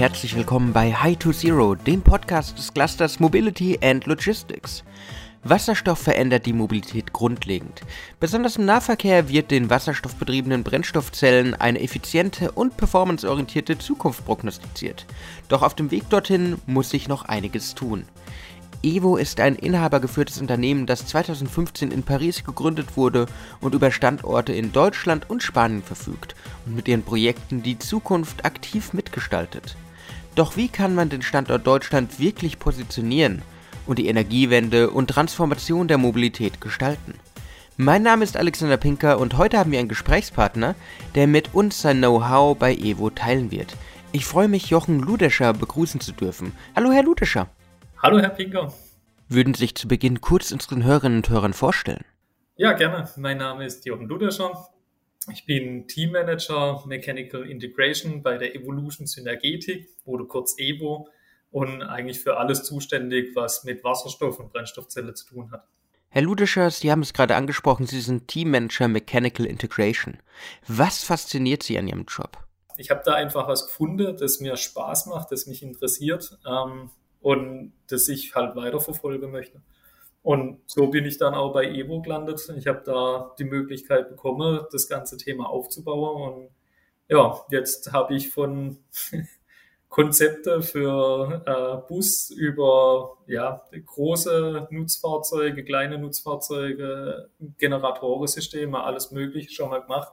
herzlich willkommen bei High to Zero, dem Podcast des Clusters Mobility and Logistics. Wasserstoff verändert die Mobilität grundlegend. Besonders im Nahverkehr wird den wasserstoffbetriebenen Brennstoffzellen eine effiziente und performanceorientierte Zukunft prognostiziert. Doch auf dem Weg dorthin muss sich noch einiges tun. Evo ist ein inhabergeführtes Unternehmen, das 2015 in Paris gegründet wurde und über Standorte in Deutschland und Spanien verfügt und mit ihren Projekten die Zukunft aktiv mitgestaltet. Doch wie kann man den Standort Deutschland wirklich positionieren und die Energiewende und Transformation der Mobilität gestalten? Mein Name ist Alexander Pinker und heute haben wir einen Gesprächspartner, der mit uns sein Know-how bei Evo teilen wird. Ich freue mich, Jochen Ludescher begrüßen zu dürfen. Hallo, Herr Ludescher. Hallo, Herr Pinker. Würden Sie sich zu Beginn kurz unseren Hörerinnen und Hörern vorstellen? Ja, gerne. Mein Name ist Jochen Ludescher. Ich bin Teammanager Mechanical Integration bei der Evolution Synergetik, oder kurz EVO, und eigentlich für alles zuständig, was mit Wasserstoff und Brennstoffzelle zu tun hat. Herr Ludescher, Sie haben es gerade angesprochen, Sie sind Teammanager Mechanical Integration. Was fasziniert Sie an Ihrem Job? Ich habe da einfach was gefunden, das mir Spaß macht, das mich interessiert. Ähm, und das ich halt weiterverfolgen möchte. Und so bin ich dann auch bei Evo gelandet. Ich habe da die Möglichkeit bekommen, das ganze Thema aufzubauen. Und ja, jetzt habe ich von Konzepte für äh, Bus über ja, große Nutzfahrzeuge, kleine Nutzfahrzeuge, Generatoresysteme, alles Mögliche schon mal gemacht.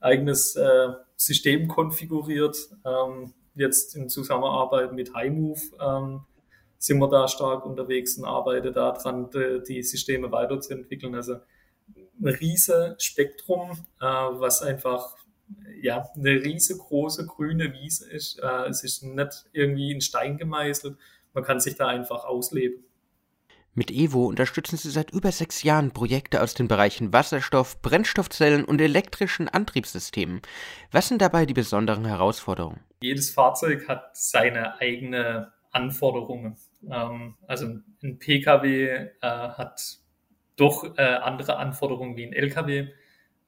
Eigenes äh, System konfiguriert, ähm, jetzt in Zusammenarbeit mit HiMove. Ähm, sind wir da stark unterwegs und arbeiten daran, die Systeme weiterzuentwickeln. Also ein riese Spektrum, äh, was einfach ja, eine riesengroße grüne Wiese ist. Äh, es ist nicht irgendwie in Stein gemeißelt. Man kann sich da einfach ausleben. Mit Evo unterstützen Sie seit über sechs Jahren Projekte aus den Bereichen Wasserstoff, Brennstoffzellen und elektrischen Antriebssystemen. Was sind dabei die besonderen Herausforderungen? Jedes Fahrzeug hat seine eigene Anforderungen. Ähm, also ein Pkw äh, hat doch äh, andere Anforderungen wie ein Lkw.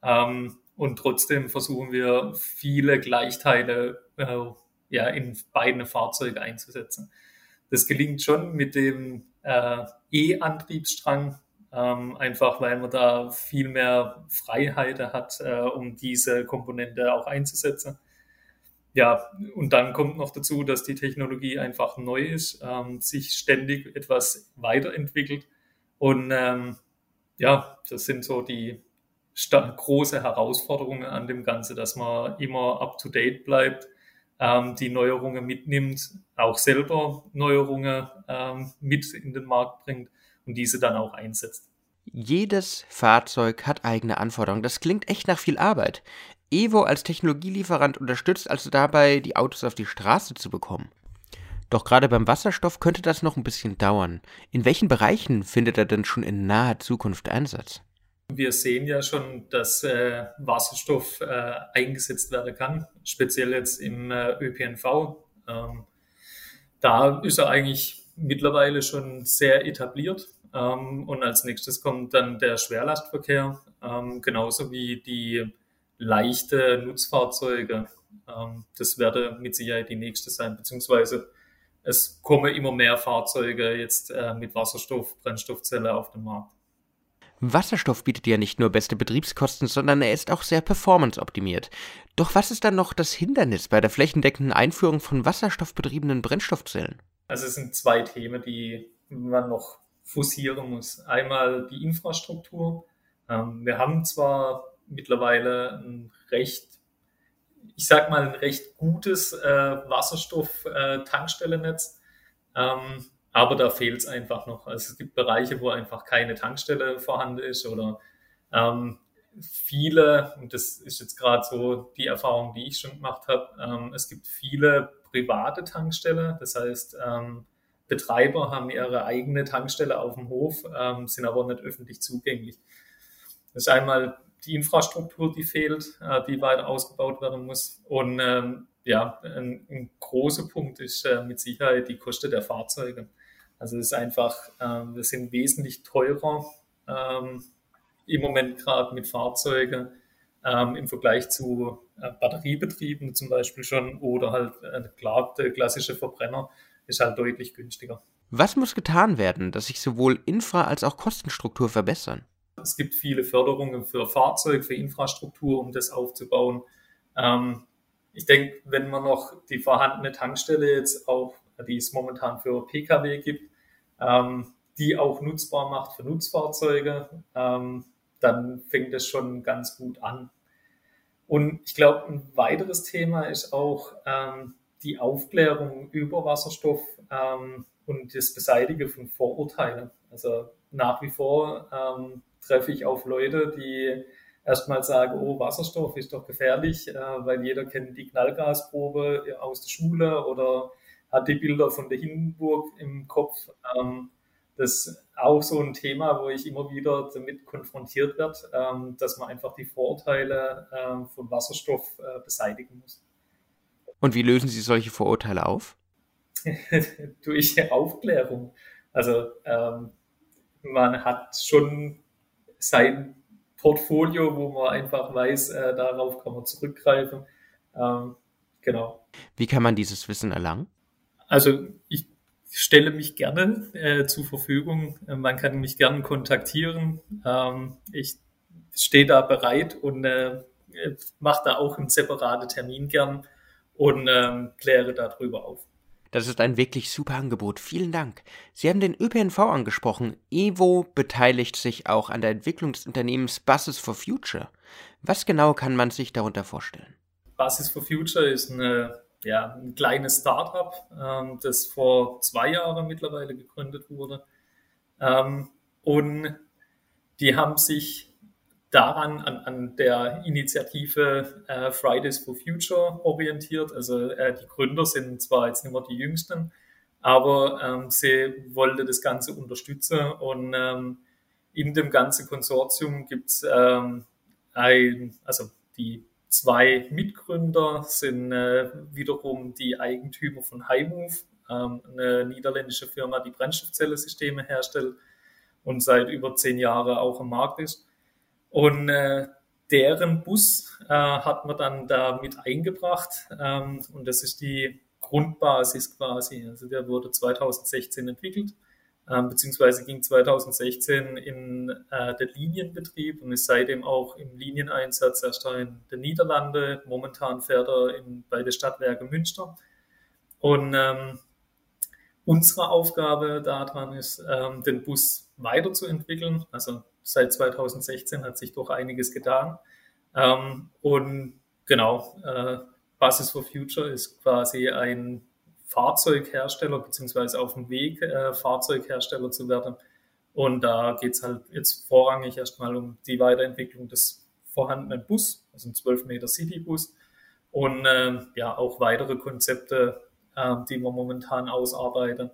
Ähm, und trotzdem versuchen wir viele Gleichteile äh, ja, in beide Fahrzeuge einzusetzen. Das gelingt schon mit dem äh, E-Antriebsstrang, ähm, einfach weil man da viel mehr Freiheit hat, äh, um diese Komponente auch einzusetzen ja, und dann kommt noch dazu, dass die Technologie einfach neu ist, ähm, sich ständig etwas weiterentwickelt. Und ähm, ja, das sind so die große Herausforderungen an dem Ganze, dass man immer up-to-date bleibt, ähm, die Neuerungen mitnimmt, auch selber Neuerungen ähm, mit in den Markt bringt und diese dann auch einsetzt. Jedes Fahrzeug hat eigene Anforderungen. Das klingt echt nach viel Arbeit. Evo als Technologielieferant unterstützt also dabei, die Autos auf die Straße zu bekommen. Doch gerade beim Wasserstoff könnte das noch ein bisschen dauern. In welchen Bereichen findet er denn schon in naher Zukunft Einsatz? Wir sehen ja schon, dass äh, Wasserstoff äh, eingesetzt werden kann, speziell jetzt im äh, ÖPNV. Ähm, da ist er eigentlich mittlerweile schon sehr etabliert. Ähm, und als nächstes kommt dann der Schwerlastverkehr, ähm, genauso wie die leichte Nutzfahrzeuge. Ähm, das werde mit Sicherheit die nächste sein, beziehungsweise es kommen immer mehr Fahrzeuge jetzt äh, mit Wasserstoff, Brennstoffzelle auf den Markt. Wasserstoff bietet ja nicht nur beste Betriebskosten, sondern er ist auch sehr performanceoptimiert. Doch was ist dann noch das Hindernis bei der flächendeckenden Einführung von wasserstoffbetriebenen Brennstoffzellen? Also es sind zwei Themen, die man noch forcieren muss. Einmal die Infrastruktur. Ähm, wir haben zwar mittlerweile ein recht, ich sag mal, ein recht gutes äh, Wasserstoff-Tankstellennetz. Äh, ähm, aber da fehlt es einfach noch. Also es gibt Bereiche, wo einfach keine Tankstelle vorhanden ist oder ähm, viele, und das ist jetzt gerade so die Erfahrung, die ich schon gemacht habe, ähm, es gibt viele private Tankstellen. Das heißt, ähm, Betreiber haben ihre eigene Tankstelle auf dem Hof, ähm, sind aber nicht öffentlich zugänglich. Das ist einmal die Infrastruktur, die fehlt, äh, die weiter ausgebaut werden muss. Und ähm, ja, ein, ein, großer Punkt ist äh, mit Sicherheit die Kosten der Fahrzeuge. Also es ist einfach, äh, wir sind wesentlich teurer ähm, im Moment gerade mit Fahrzeugen ähm, im Vergleich zu äh, Batteriebetrieben zum Beispiel schon oder halt äh, klar, der klassische Verbrenner ist halt deutlich günstiger. Was muss getan werden, dass sich sowohl Infra- als auch Kostenstruktur verbessern? Es gibt viele Förderungen für Fahrzeug, für Infrastruktur, um das aufzubauen. Ähm, ich denke, wenn man noch die vorhandene Tankstelle jetzt auch, die es momentan für Pkw gibt, ähm, die auch nutzbar macht für Nutzfahrzeuge, ähm, dann fängt es schon ganz gut an. Und ich glaube, ein weiteres Thema ist auch ähm, die Aufklärung über Wasserstoff ähm, und das Beseitigen von Vorurteilen. Also nach wie vor ähm, treffe ich auf Leute, die erstmal sagen, oh, Wasserstoff ist doch gefährlich, äh, weil jeder kennt die Knallgasprobe aus der Schule oder hat die Bilder von der Hindenburg im Kopf. Ähm, das ist auch so ein Thema, wo ich immer wieder damit konfrontiert werde, ähm, dass man einfach die Vorurteile ähm, von Wasserstoff äh, beseitigen muss. Und wie lösen Sie solche Vorurteile auf? Durch Aufklärung. Also ähm, man hat schon sein Portfolio, wo man einfach weiß, äh, darauf kann man zurückgreifen. Ähm, genau. Wie kann man dieses Wissen erlangen? Also ich stelle mich gerne äh, zur Verfügung. Äh, man kann mich gerne kontaktieren. Ähm, ich stehe da bereit und äh, mache da auch einen separaten Termin gern und ähm, kläre darüber auf. Das ist ein wirklich super Angebot. Vielen Dank. Sie haben den ÖPNV angesprochen. Evo beteiligt sich auch an der Entwicklung des Unternehmens Buses for Future. Was genau kann man sich darunter vorstellen? Buses for Future ist eine ja, ein kleines Startup, ähm, das vor zwei Jahren mittlerweile gegründet wurde. Ähm, und die haben sich daran an, an der Initiative äh, Fridays for Future orientiert. Also äh, die Gründer sind zwar jetzt nicht mehr die Jüngsten, aber ähm, sie wollte das Ganze unterstützen und ähm, in dem ganzen Konsortium gibt es ähm, ein, also die Zwei Mitgründer sind äh, wiederum die Eigentümer von Highmove, ähm, eine niederländische Firma, die Brennstoffzellensysteme herstellt und seit über zehn Jahren auch am Markt ist. Und äh, deren Bus äh, hat man dann da mit eingebracht ähm, und das ist die Grundbasis quasi. Also der wurde 2016 entwickelt ähm, beziehungsweise ging 2016 in äh, den Linienbetrieb und ist seitdem auch im Linieneinsatz erst in den Niederlande. Momentan fährt er in, bei der Stadtwerke Münster. Und ähm, unsere Aufgabe daran ist, ähm, den Bus weiterzuentwickeln. Also seit 2016 hat sich doch einiges getan. Ähm, und genau, äh, Basis for Future ist quasi ein Fahrzeughersteller beziehungsweise auf dem Weg, äh, Fahrzeughersteller zu werden. Und da geht es halt jetzt vorrangig erstmal um die Weiterentwicklung des vorhandenen Bus, also ein 12 Meter City-Bus und äh, ja auch weitere Konzepte, die wir momentan ausarbeiten.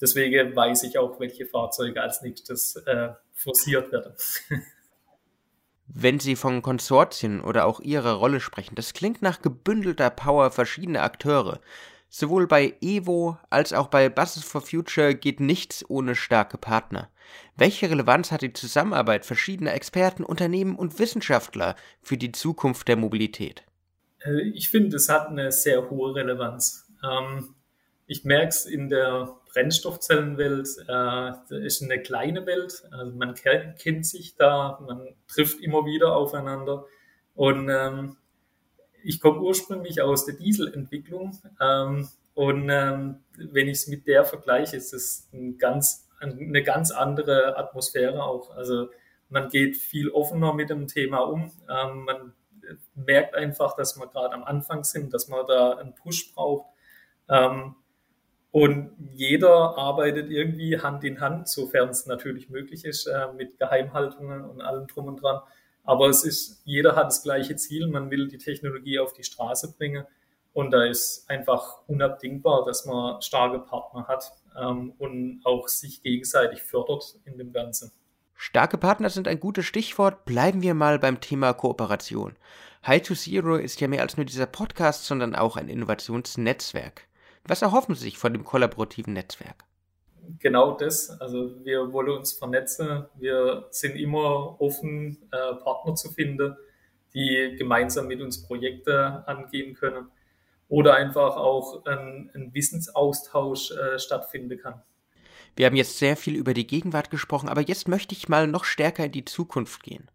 Deswegen weiß ich auch, welche Fahrzeuge als nächstes äh, forciert werden. Wenn Sie von Konsortien oder auch Ihrer Rolle sprechen, das klingt nach gebündelter Power verschiedener Akteure. Sowohl bei Evo als auch bei Buses for Future geht nichts ohne starke Partner. Welche Relevanz hat die Zusammenarbeit verschiedener Experten, Unternehmen und Wissenschaftler für die Zukunft der Mobilität? Äh, ich finde, es hat eine sehr hohe Relevanz. Ähm, ich merke es in der Brennstoffzellenwelt, äh, ist eine kleine Welt. Also man kennt sich da, man trifft immer wieder aufeinander. Und ähm, ich komme ursprünglich aus der Dieselentwicklung ähm, und ähm, wenn ich es mit der vergleiche, ist es ein ganz, eine ganz andere Atmosphäre auch. Also man geht viel offener mit dem Thema um. Ähm, man merkt einfach, dass wir gerade am Anfang sind, dass man da einen Push braucht. Ähm, und jeder arbeitet irgendwie Hand in Hand, sofern es natürlich möglich ist, äh, mit Geheimhaltungen und allem drum und dran. Aber es ist, jeder hat das gleiche Ziel, man will die Technologie auf die Straße bringen. Und da ist einfach unabdingbar, dass man starke Partner hat ähm, und auch sich gegenseitig fördert in dem Ganzen. Starke Partner sind ein gutes Stichwort. Bleiben wir mal beim Thema Kooperation. High to Zero ist ja mehr als nur dieser Podcast, sondern auch ein Innovationsnetzwerk. Was erhoffen Sie sich von dem kollaborativen Netzwerk? genau das. Also wir wollen uns vernetzen. Wir sind immer offen, äh, Partner zu finden, die gemeinsam mit uns Projekte angehen können oder einfach auch ein, ein Wissensaustausch äh, stattfinden kann. Wir haben jetzt sehr viel über die Gegenwart gesprochen, aber jetzt möchte ich mal noch stärker in die Zukunft gehen.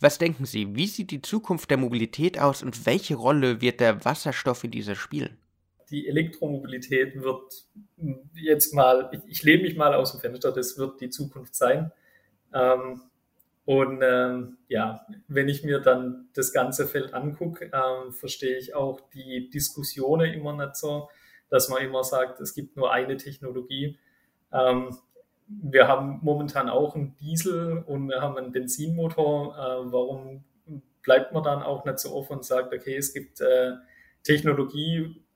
Was denken Sie, wie sieht die Zukunft der Mobilität aus und welche Rolle wird der Wasserstoff in dieser spielen? Die Elektromobilität wird jetzt mal, ich, ich lehne mich mal aus dem Fenster, das wird die Zukunft sein. Ähm, und ähm, ja, wenn ich mir dann das ganze Feld angucke, ähm, verstehe ich auch die Diskussionen immer nicht so, dass man immer sagt, es gibt nur eine Technologie. Ähm, wir haben momentan auch einen Diesel und wir haben einen Benzinmotor. Äh, warum bleibt man dann auch nicht so offen und sagt, okay, es gibt äh,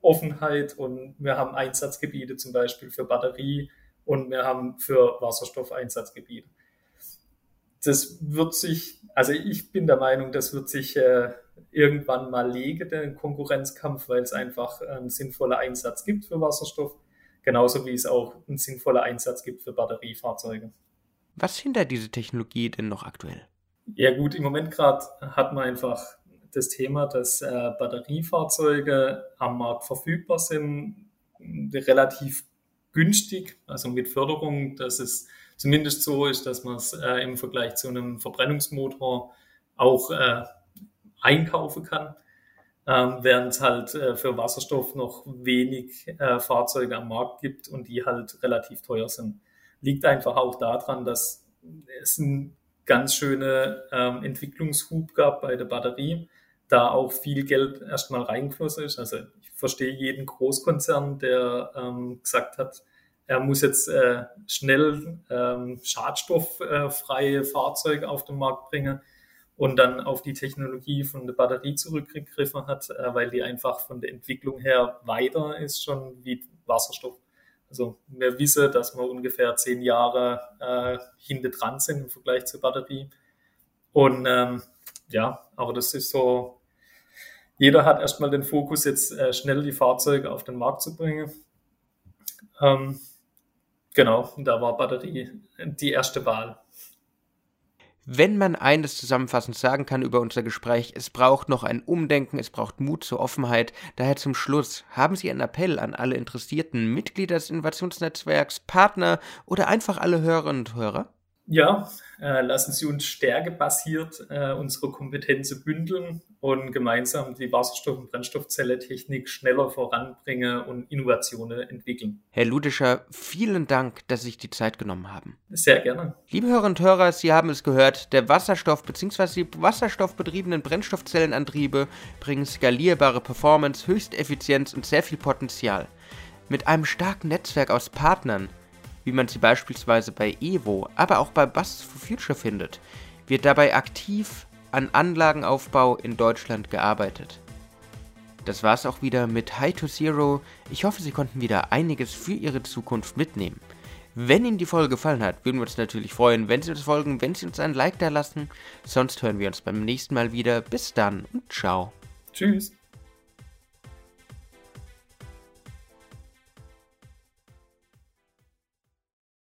Technologieoffenheit und wir haben Einsatzgebiete zum Beispiel für Batterie und wir haben für Wasserstoff Einsatzgebiete das wird sich, also ich bin der Meinung, das wird sich äh, irgendwann mal legen, der Konkurrenzkampf, weil es einfach einen sinnvoller Einsatz gibt für Wasserstoff, genauso wie es auch einen sinnvollen Einsatz gibt für Batteriefahrzeuge. Was hindert diese Technologie denn noch aktuell? Ja gut, im Moment gerade hat man einfach das Thema, dass äh, Batteriefahrzeuge am Markt verfügbar sind, relativ günstig, also mit Förderung, dass es zumindest so ist, dass man es äh, im Vergleich zu einem Verbrennungsmotor auch äh, einkaufen kann, ähm, während es halt äh, für Wasserstoff noch wenig äh, Fahrzeuge am Markt gibt und die halt relativ teuer sind. Liegt einfach auch daran, dass es einen ganz schöne ähm, Entwicklungshub gab bei der Batterie, da auch viel Geld erstmal reingeflossen ist. Also ich verstehe jeden Großkonzern, der ähm, gesagt hat, er muss jetzt äh, schnell ähm, schadstofffreie Fahrzeuge auf den Markt bringen und dann auf die Technologie von der Batterie zurückgegriffen hat, äh, weil die einfach von der Entwicklung her weiter ist schon wie Wasserstoff. Also wir wissen, dass wir ungefähr zehn Jahre äh, hinter dran sind im Vergleich zur Batterie. Und ähm, ja, aber das ist so, jeder hat erstmal den Fokus, jetzt äh, schnell die Fahrzeuge auf den Markt zu bringen. Ähm, Genau, da war Batterie die erste Wahl. Wenn man eines zusammenfassend sagen kann über unser Gespräch, es braucht noch ein Umdenken, es braucht Mut zur Offenheit. Daher zum Schluss, haben Sie einen Appell an alle Interessierten, Mitglieder des Innovationsnetzwerks, Partner oder einfach alle Hörerinnen und Hörer? Ja, äh, lassen Sie uns stärkebasiert äh, unsere Kompetenzen bündeln und gemeinsam die Wasserstoff- und Brennstoffzelle-Technik schneller voranbringen und Innovationen entwickeln. Herr Ludischer, vielen Dank, dass Sie sich die Zeit genommen haben. Sehr gerne. Liebe Hörerinnen und Hörer, Sie haben es gehört, der Wasserstoff bzw. die wasserstoffbetriebenen Brennstoffzellenantriebe bringen skalierbare Performance, Höchsteffizienz und sehr viel Potenzial. Mit einem starken Netzwerk aus Partnern wie man sie beispielsweise bei Evo, aber auch bei Bus for Future findet, wird dabei aktiv an Anlagenaufbau in Deutschland gearbeitet. Das war's auch wieder mit High to Zero. Ich hoffe, Sie konnten wieder einiges für Ihre Zukunft mitnehmen. Wenn Ihnen die Folge gefallen hat, würden wir uns natürlich freuen, wenn Sie uns folgen, wenn Sie uns ein Like da lassen. Sonst hören wir uns beim nächsten Mal wieder. Bis dann und ciao. Tschüss.